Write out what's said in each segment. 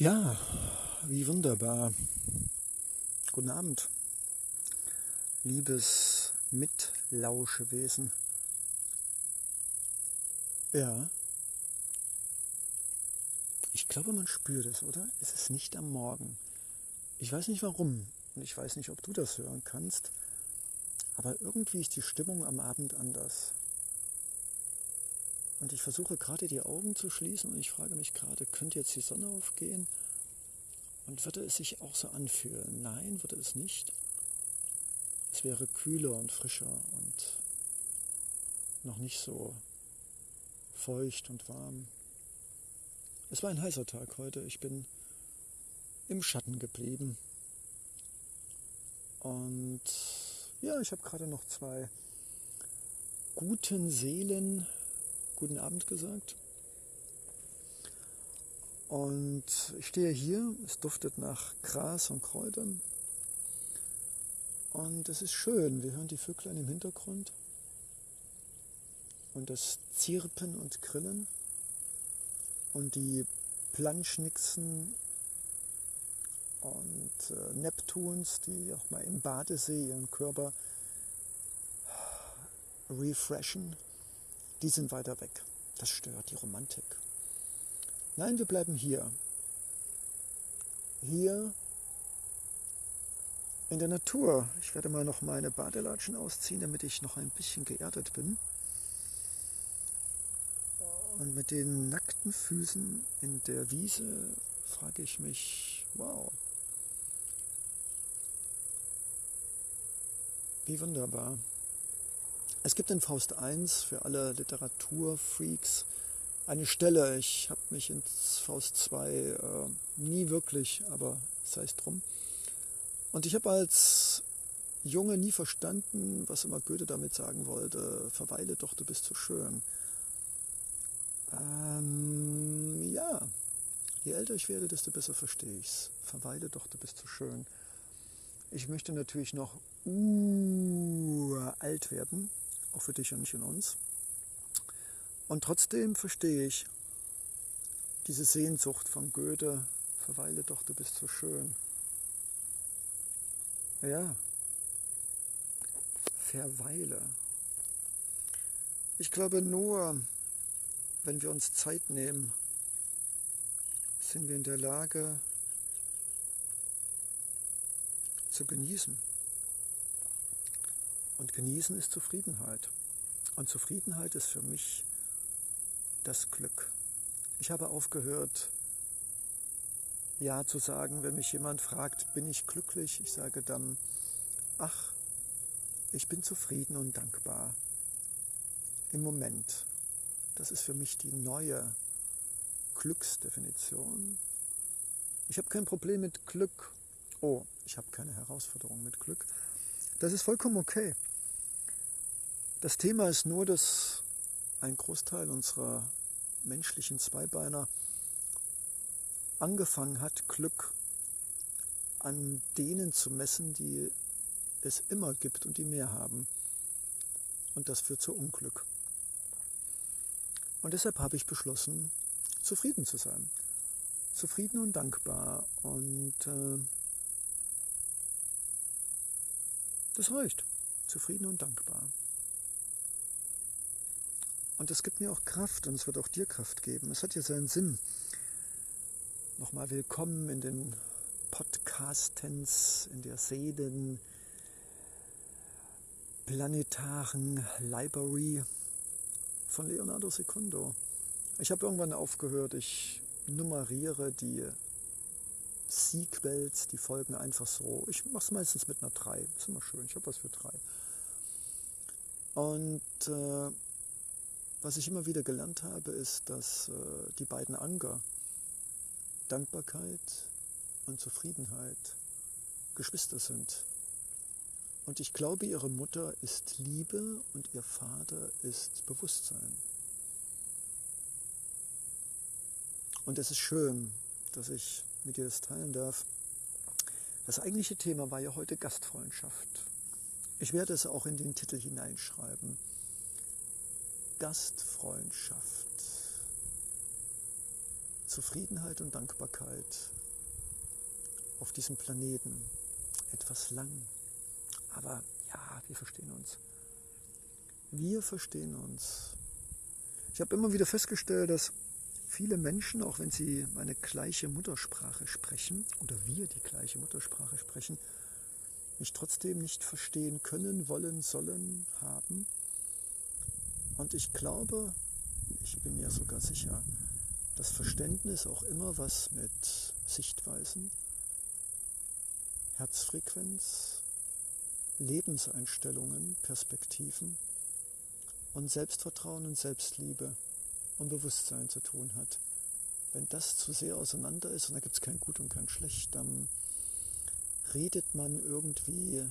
Ja, wie wunderbar. Guten Abend, liebes Mitlauschewesen. Ja, ich glaube, man spürt es, oder? Es ist nicht am Morgen. Ich weiß nicht warum und ich weiß nicht, ob du das hören kannst, aber irgendwie ist die Stimmung am Abend anders. Und ich versuche gerade die Augen zu schließen und ich frage mich gerade, könnte jetzt die Sonne aufgehen? Und würde es sich auch so anfühlen? Nein, würde es nicht. Es wäre kühler und frischer und noch nicht so feucht und warm. Es war ein heißer Tag heute. Ich bin im Schatten geblieben. Und ja, ich habe gerade noch zwei guten Seelen guten Abend gesagt. Und ich stehe hier, es duftet nach Gras und Kräutern. Und es ist schön, wir hören die Vöglein im Hintergrund und das Zirpen und Grillen und die Planschnixen und äh, Neptuns, die auch mal im Badesee ihren Körper refreshen die sind weiter weg. Das stört die Romantik. Nein, wir bleiben hier. Hier in der Natur. Ich werde mal noch meine Badelatschen ausziehen, damit ich noch ein bisschen geerdet bin. Und mit den nackten Füßen in der Wiese frage ich mich, wow, wie wunderbar. Es gibt in Faust 1 für alle Literaturfreaks eine Stelle, ich habe mich in Faust 2 äh, nie wirklich, aber sei es drum. Und ich habe als Junge nie verstanden, was immer Goethe damit sagen wollte, verweile doch, du bist so schön. Ähm, ja, je älter ich werde, desto besser verstehe ich es. Verweile doch, du bist so schön. Ich möchte natürlich noch uh, alt werden, auch für dich und nicht in uns. Und trotzdem verstehe ich diese Sehnsucht von Goethe, verweile doch, du bist so schön. Ja, verweile. Ich glaube nur, wenn wir uns Zeit nehmen, sind wir in der Lage zu genießen. Und genießen ist Zufriedenheit. Und Zufriedenheit ist für mich das Glück. Ich habe aufgehört, ja zu sagen, wenn mich jemand fragt, bin ich glücklich? Ich sage dann, ach, ich bin zufrieden und dankbar. Im Moment. Das ist für mich die neue Glücksdefinition. Ich habe kein Problem mit Glück. Oh, ich habe keine Herausforderung mit Glück. Das ist vollkommen okay. Das Thema ist nur, dass ein Großteil unserer menschlichen Zweibeiner angefangen hat, Glück an denen zu messen, die es immer gibt und die mehr haben. Und das führt zu Unglück. Und deshalb habe ich beschlossen, zufrieden zu sein. Zufrieden und dankbar. Und äh, das reicht. Zufrieden und dankbar. Und es gibt mir auch Kraft und es wird auch dir Kraft geben. Es hat ja seinen Sinn. Nochmal willkommen in den Podcastens, in der Seelen, planetaren Library von Leonardo Secundo. Ich habe irgendwann aufgehört, ich nummeriere die Sequels, die Folgen einfach so. Ich mache es meistens mit einer 3. Ist immer schön, ich habe was für 3. Und äh, was ich immer wieder gelernt habe, ist, dass äh, die beiden Anker, Dankbarkeit und Zufriedenheit, Geschwister sind. Und ich glaube, ihre Mutter ist Liebe und ihr Vater ist Bewusstsein. Und es ist schön, dass ich mit dir das teilen darf. Das eigentliche Thema war ja heute Gastfreundschaft. Ich werde es auch in den Titel hineinschreiben. Gastfreundschaft. Zufriedenheit und Dankbarkeit auf diesem Planeten. Etwas lang. Aber ja, wir verstehen uns. Wir verstehen uns. Ich habe immer wieder festgestellt, dass viele Menschen, auch wenn sie eine gleiche Muttersprache sprechen oder wir die gleiche Muttersprache sprechen, mich trotzdem nicht verstehen können, wollen, sollen, haben. Und ich glaube, ich bin mir sogar sicher, dass Verständnis auch immer was mit Sichtweisen, Herzfrequenz, Lebenseinstellungen, Perspektiven und Selbstvertrauen und Selbstliebe und Bewusstsein zu tun hat. Wenn das zu sehr auseinander ist und da gibt es kein Gut und kein Schlecht, dann redet man irgendwie,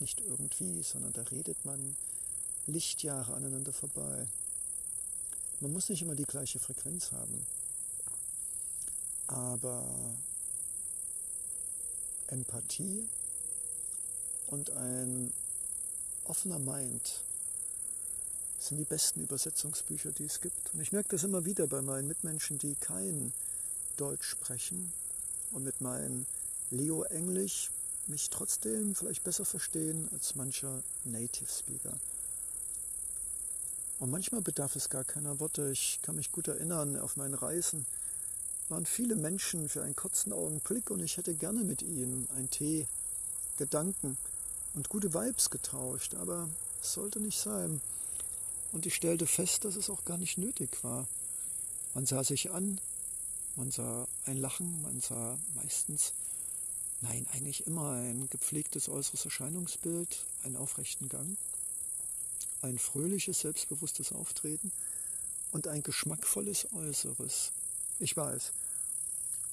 nicht irgendwie, sondern da redet man Lichtjahre aneinander vorbei. Man muss nicht immer die gleiche Frequenz haben, aber Empathie und ein offener Mind sind die besten Übersetzungsbücher, die es gibt. Und ich merke das immer wieder bei meinen Mitmenschen, die kein Deutsch sprechen und mit meinem Leo-Englisch mich trotzdem vielleicht besser verstehen als mancher Native Speaker. Und manchmal bedarf es gar keiner Worte. Ich kann mich gut erinnern, auf meinen Reisen waren viele Menschen für einen kurzen Augenblick und ich hätte gerne mit ihnen einen Tee, Gedanken und gute Vibes getauscht, aber es sollte nicht sein. Und ich stellte fest, dass es auch gar nicht nötig war. Man sah sich an, man sah ein Lachen, man sah meistens Nein, eigentlich immer ein gepflegtes äußeres Erscheinungsbild, einen aufrechten Gang, ein fröhliches, selbstbewusstes Auftreten und ein geschmackvolles Äußeres. Ich weiß,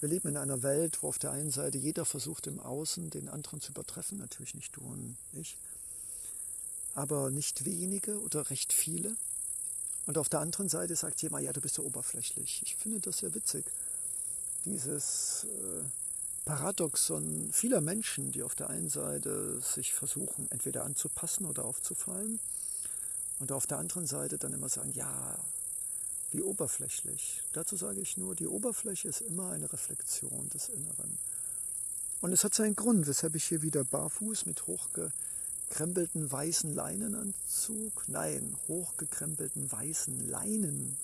wir leben in einer Welt, wo auf der einen Seite jeder versucht, im Außen den anderen zu übertreffen, natürlich nicht du und ich, aber nicht wenige oder recht viele. Und auf der anderen Seite sagt jemand, ja, du bist ja oberflächlich. Ich finde das sehr witzig. Dieses äh, Paradoxon vieler Menschen, die auf der einen Seite sich versuchen, entweder anzupassen oder aufzufallen, und auf der anderen Seite dann immer sagen, ja, wie oberflächlich. Dazu sage ich nur, die Oberfläche ist immer eine Reflexion des Inneren. Und es hat seinen Grund, weshalb ich hier wieder barfuß mit hochgekrempelten weißen Leinenanzug, nein, hochgekrempelten weißen Leinen,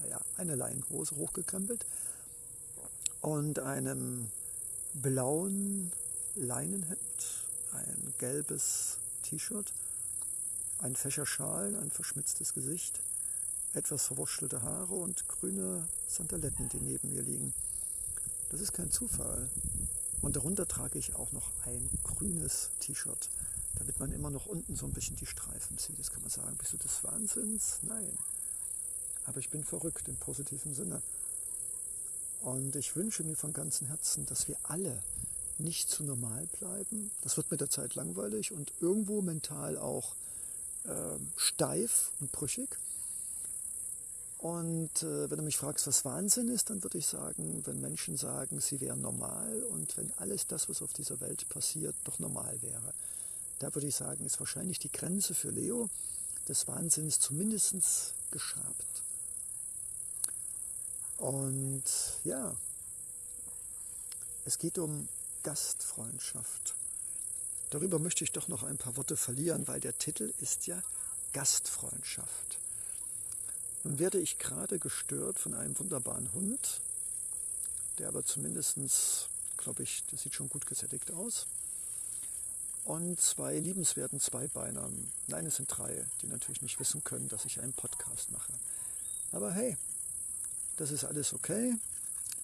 naja, eine Leinenhose hochgekrempelt, und einem blauen Leinenhemd, ein gelbes T-Shirt, ein Fächerschal, ein verschmitztes Gesicht, etwas verwurschelte Haare und grüne Sandaletten, die neben mir liegen. Das ist kein Zufall. Und darunter trage ich auch noch ein grünes T-Shirt, damit man immer noch unten so ein bisschen die Streifen sieht. Das kann man sagen, bist du des Wahnsinns? Nein. Aber ich bin verrückt im positiven Sinne. Und ich wünsche mir von ganzem Herzen, dass wir alle nicht zu normal bleiben. Das wird mit der Zeit langweilig und irgendwo mental auch äh, steif und brüchig. Und äh, wenn du mich fragst, was Wahnsinn ist, dann würde ich sagen, wenn Menschen sagen, sie wären normal und wenn alles das, was auf dieser Welt passiert, doch normal wäre. Da würde ich sagen, ist wahrscheinlich die Grenze für Leo des Wahnsinns zumindest geschabt. Und ja, es geht um Gastfreundschaft. Darüber möchte ich doch noch ein paar Worte verlieren, weil der Titel ist ja Gastfreundschaft. Nun werde ich gerade gestört von einem wunderbaren Hund, der aber zumindest, glaube ich, der sieht schon gut gesättigt aus. Und zwei liebenswerten Zweibeinern. Nein, es sind drei, die natürlich nicht wissen können, dass ich einen Podcast mache. Aber hey, das ist alles okay.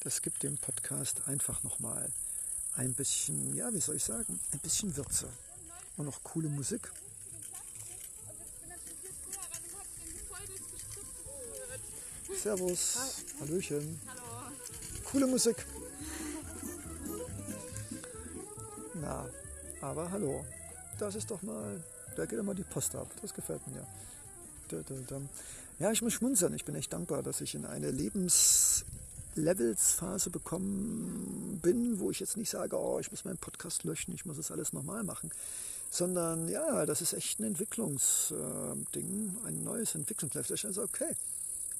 Das gibt dem Podcast einfach nochmal ein bisschen, ja, wie soll ich sagen, ein bisschen Würze. Und noch coole Musik. Servus. Hallöchen. Coole Musik. Na, aber hallo. Das ist doch mal, da geht immer die Post ab. Das gefällt mir. Ja, ich muss schmunzeln. Ich bin echt dankbar, dass ich in eine Lebenslevelsphase bekommen bin, wo ich jetzt nicht sage, oh, ich muss meinen Podcast löschen, ich muss das alles nochmal machen, sondern ja, das ist echt ein Entwicklungsding, ein neues Entwicklungslevel. Also, okay,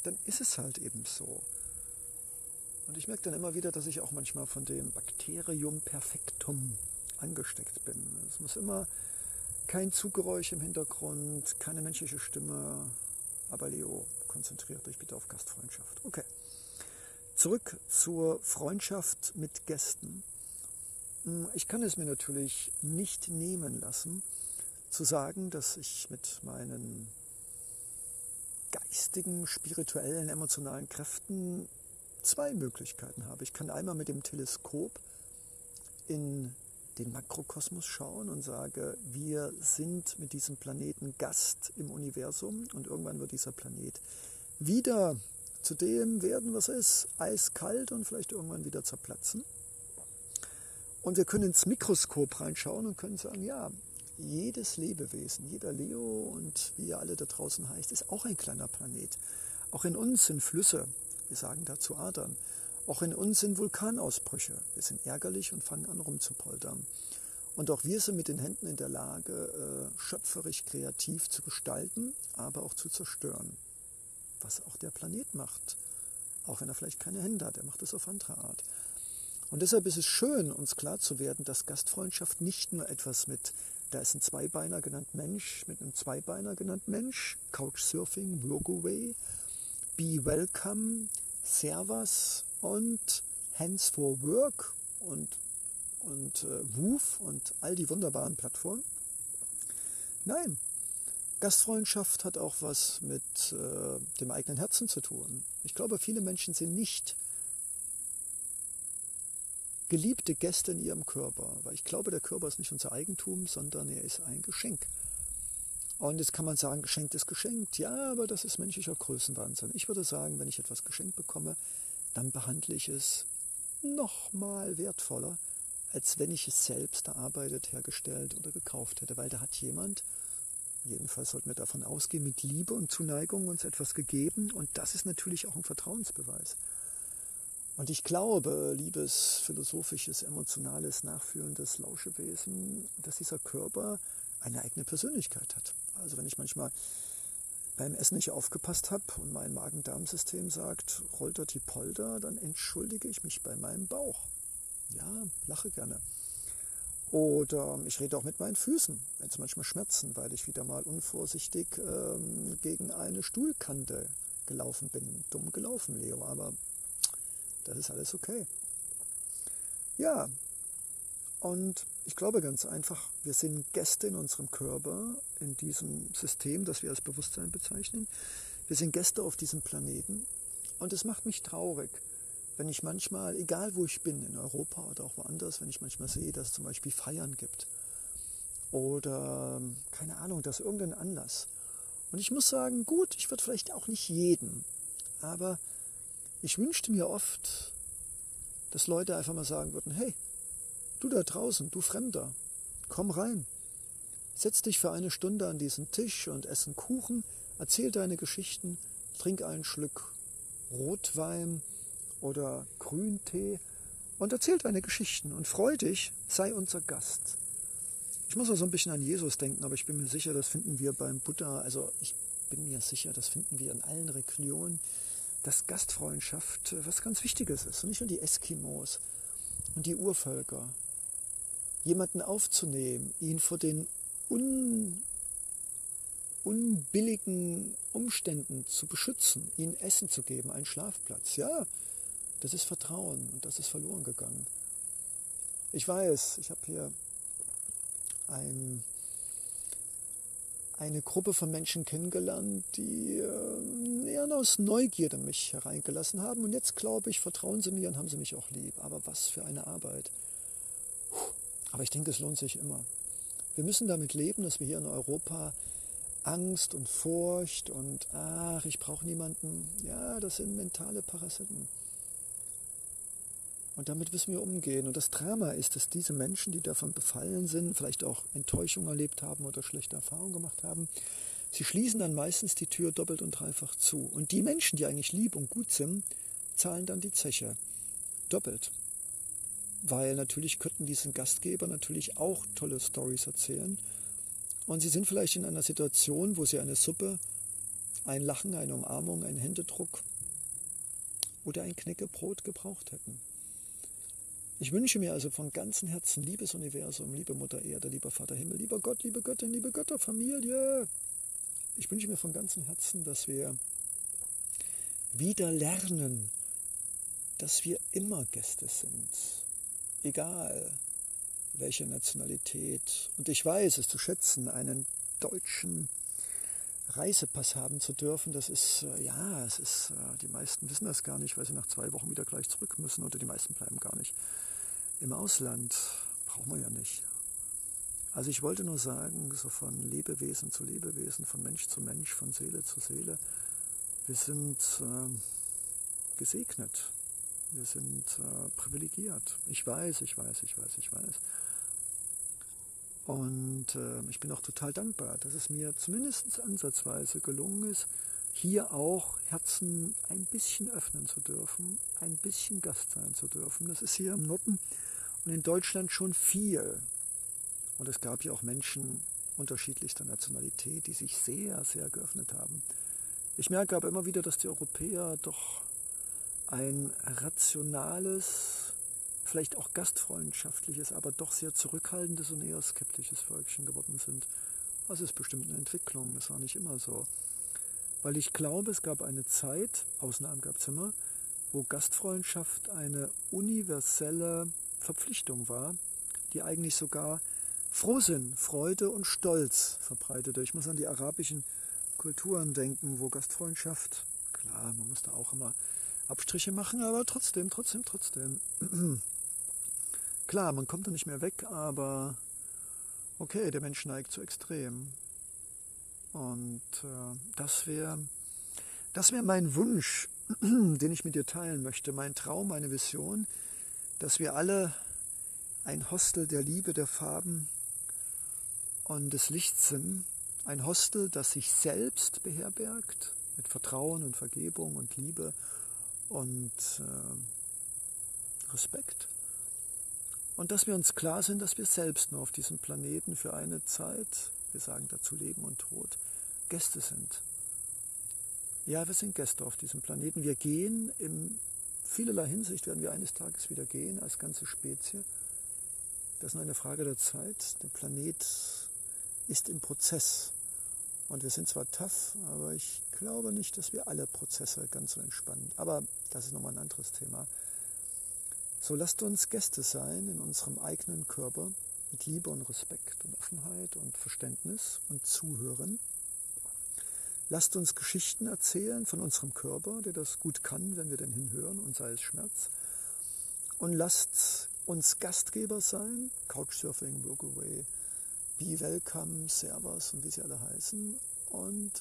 dann ist es halt eben so. Und ich merke dann immer wieder, dass ich auch manchmal von dem Bakterium perfectum angesteckt bin. Es muss immer kein Zuggeräusch im Hintergrund, keine menschliche Stimme. Aber Leo, konzentriert euch bitte auf Gastfreundschaft. Okay. Zurück zur Freundschaft mit Gästen. Hm, ich kann es mir natürlich nicht nehmen lassen, zu sagen, dass ich mit meinen geistigen, spirituellen, emotionalen Kräften zwei Möglichkeiten habe. Ich kann einmal mit dem Teleskop in den Makrokosmos schauen und sage, wir sind mit diesem Planeten Gast im Universum und irgendwann wird dieser Planet wieder zu dem werden, was er ist, eiskalt und vielleicht irgendwann wieder zerplatzen. Und wir können ins Mikroskop reinschauen und können sagen, ja, jedes Lebewesen, jeder Leo und wie ihr alle da draußen heißt, ist auch ein kleiner Planet. Auch in uns sind Flüsse, wir sagen dazu Adern. Auch in uns sind Vulkanausbrüche. Wir sind ärgerlich und fangen an rumzupoltern. Und auch wir sind mit den Händen in der Lage, äh, schöpferisch kreativ zu gestalten, aber auch zu zerstören. Was auch der Planet macht. Auch wenn er vielleicht keine Hände hat, er macht es auf andere Art. Und deshalb ist es schön, uns klar zu werden, dass Gastfreundschaft nicht nur etwas mit, da ist ein Zweibeiner genannt Mensch, mit einem Zweibeiner genannt Mensch, Couchsurfing, Blogaway, Be Welcome, Servas und Hands for Work und, und äh, Woof und all die wunderbaren Plattformen. Nein, Gastfreundschaft hat auch was mit äh, dem eigenen Herzen zu tun. Ich glaube, viele Menschen sind nicht geliebte Gäste in ihrem Körper, weil ich glaube, der Körper ist nicht unser Eigentum, sondern er ist ein Geschenk. Und jetzt kann man sagen, geschenkt ist geschenkt. Ja, aber das ist menschlicher Größenwahnsinn. Ich würde sagen, wenn ich etwas geschenkt bekomme, dann behandle ich es nochmal wertvoller, als wenn ich es selbst erarbeitet, hergestellt oder gekauft hätte, weil da hat jemand, jedenfalls sollten wir davon ausgehen, mit Liebe und Zuneigung uns etwas gegeben und das ist natürlich auch ein Vertrauensbeweis. Und ich glaube, liebes philosophisches, emotionales, nachfühlendes Lauschewesen, dass dieser Körper eine eigene Persönlichkeit hat. Also wenn ich manchmal beim Essen nicht aufgepasst habe und mein Magen-Darm-System sagt, rolter die Polter, dann entschuldige ich mich bei meinem Bauch. Ja, lache gerne. Oder ich rede auch mit meinen Füßen, wenn es manchmal schmerzen, weil ich wieder mal unvorsichtig ähm, gegen eine Stuhlkante gelaufen bin. Dumm gelaufen, Leo, aber das ist alles okay. Ja, und ich glaube ganz einfach, wir sind Gäste in unserem Körper, in diesem System, das wir als Bewusstsein bezeichnen. Wir sind Gäste auf diesem Planeten. Und es macht mich traurig, wenn ich manchmal, egal wo ich bin, in Europa oder auch woanders, wenn ich manchmal sehe, dass es zum Beispiel Feiern gibt. Oder, keine Ahnung, dass irgendein Anlass. Und ich muss sagen, gut, ich würde vielleicht auch nicht jeden, aber ich wünschte mir oft, dass Leute einfach mal sagen würden, hey, du da draußen, du Fremder, komm rein. Setz dich für eine Stunde an diesen Tisch und ess einen Kuchen, erzähl deine Geschichten, trink einen Schluck Rotwein oder Grüntee und erzähl deine Geschichten und freu dich, sei unser Gast. Ich muss so ein bisschen an Jesus denken, aber ich bin mir sicher, das finden wir beim Buddha, also ich bin mir sicher, das finden wir in allen Religionen dass Gastfreundschaft was ganz Wichtiges ist. Und nicht nur die Eskimos und die Urvölker. Jemanden aufzunehmen, ihn vor den un, unbilligen Umständen zu beschützen, ihnen Essen zu geben, einen Schlafplatz. Ja, das ist Vertrauen und das ist verloren gegangen. Ich weiß, ich habe hier ein eine Gruppe von Menschen kennengelernt, die äh, eher aus Neugierde mich hereingelassen haben. Und jetzt glaube ich, vertrauen sie mir und haben sie mich auch lieb. Aber was für eine Arbeit. Aber ich denke, es lohnt sich immer. Wir müssen damit leben, dass wir hier in Europa Angst und Furcht und ach, ich brauche niemanden. Ja, das sind mentale Parasiten. Und damit müssen wir umgehen. Und das Drama ist, dass diese Menschen, die davon befallen sind, vielleicht auch Enttäuschung erlebt haben oder schlechte Erfahrungen gemacht haben, sie schließen dann meistens die Tür doppelt und dreifach zu. Und die Menschen, die eigentlich lieb und gut sind, zahlen dann die Zeche doppelt. Weil natürlich könnten diesen Gastgeber natürlich auch tolle Stories erzählen. Und sie sind vielleicht in einer Situation, wo sie eine Suppe, ein Lachen, eine Umarmung, einen Händedruck oder ein Knäckebrot gebraucht hätten. Ich wünsche mir also von ganzem Herzen, liebes Universum, liebe Mutter Erde, lieber Vater Himmel, lieber Gott, liebe Göttin, liebe Götterfamilie, ich wünsche mir von ganzem Herzen, dass wir wieder lernen, dass wir immer Gäste sind, egal welche Nationalität. Und ich weiß es zu schätzen, einen deutschen Reisepass haben zu dürfen, das ist, äh, ja, es ist, äh, die meisten wissen das gar nicht, weil sie nach zwei Wochen wieder gleich zurück müssen oder die meisten bleiben gar nicht im Ausland. Braucht man ja nicht. Also ich wollte nur sagen, so von Lebewesen zu Lebewesen, von Mensch zu Mensch, von Seele zu Seele, wir sind äh, gesegnet, wir sind äh, privilegiert. Ich weiß, ich weiß, ich weiß, ich weiß. Und äh, ich bin auch total dankbar, dass es mir zumindest ansatzweise gelungen ist, hier auch Herzen ein bisschen öffnen zu dürfen, ein bisschen Gast sein zu dürfen. Das ist hier im Norden und in Deutschland schon viel. Und es gab ja auch Menschen unterschiedlichster Nationalität, die sich sehr, sehr geöffnet haben. Ich merke aber immer wieder, dass die Europäer doch ein rationales, vielleicht auch gastfreundschaftliches, aber doch sehr zurückhaltendes und eher skeptisches Völkchen geworden sind. Das ist bestimmt eine Entwicklung, das war nicht immer so. Weil ich glaube, es gab eine Zeit, Ausnahmen gab es immer, wo Gastfreundschaft eine universelle Verpflichtung war, die eigentlich sogar Frohsinn, Freude und Stolz verbreitete. Ich muss an die arabischen Kulturen denken, wo Gastfreundschaft, klar, man muss da auch immer Abstriche machen, aber trotzdem, trotzdem, trotzdem. Klar, man kommt da nicht mehr weg, aber okay, der Mensch neigt zu extrem. Und äh, das wäre das wär mein Wunsch, den ich mit dir teilen möchte, mein Traum, meine Vision, dass wir alle ein Hostel der Liebe, der Farben und des Lichts sind. Ein Hostel, das sich selbst beherbergt, mit Vertrauen und Vergebung und Liebe und äh, Respekt. Und dass wir uns klar sind, dass wir selbst nur auf diesem Planeten für eine Zeit, wir sagen dazu Leben und Tod, Gäste sind. Ja, wir sind Gäste auf diesem Planeten. Wir gehen in vielerlei Hinsicht, werden wir eines Tages wieder gehen als ganze Spezie. Das ist nur eine Frage der Zeit. Der Planet ist im Prozess. Und wir sind zwar tough, aber ich glaube nicht, dass wir alle Prozesse ganz so entspannen. Aber das ist nochmal ein anderes Thema. So lasst uns Gäste sein in unserem eigenen Körper mit Liebe und Respekt und Offenheit und Verständnis und Zuhören. Lasst uns Geschichten erzählen von unserem Körper, der das gut kann, wenn wir denn hinhören und sei es Schmerz. Und lasst uns Gastgeber sein, Couchsurfing, Workaway, Be Welcome, Servers und wie sie alle heißen. Und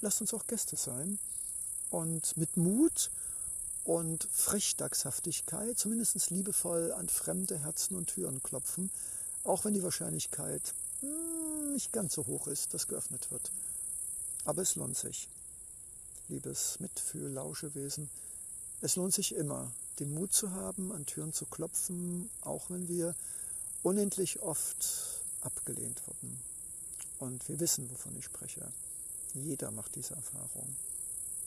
lasst uns auch Gäste sein und mit Mut und Frechdachshaftigkeit, zumindest liebevoll an fremde Herzen und Türen klopfen, auch wenn die Wahrscheinlichkeit hm, nicht ganz so hoch ist, dass geöffnet wird. Aber es lohnt sich, liebes Mitfühl, Lauschewesen, es lohnt sich immer, den Mut zu haben, an Türen zu klopfen, auch wenn wir unendlich oft abgelehnt wurden. Und wir wissen, wovon ich spreche. Jeder macht diese Erfahrung.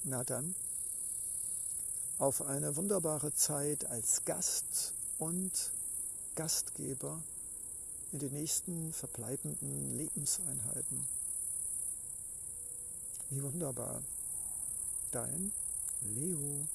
Na dann, auf eine wunderbare Zeit als Gast und Gastgeber in den nächsten verbleibenden Lebenseinheiten. Wie wunderbar. Dein Leo.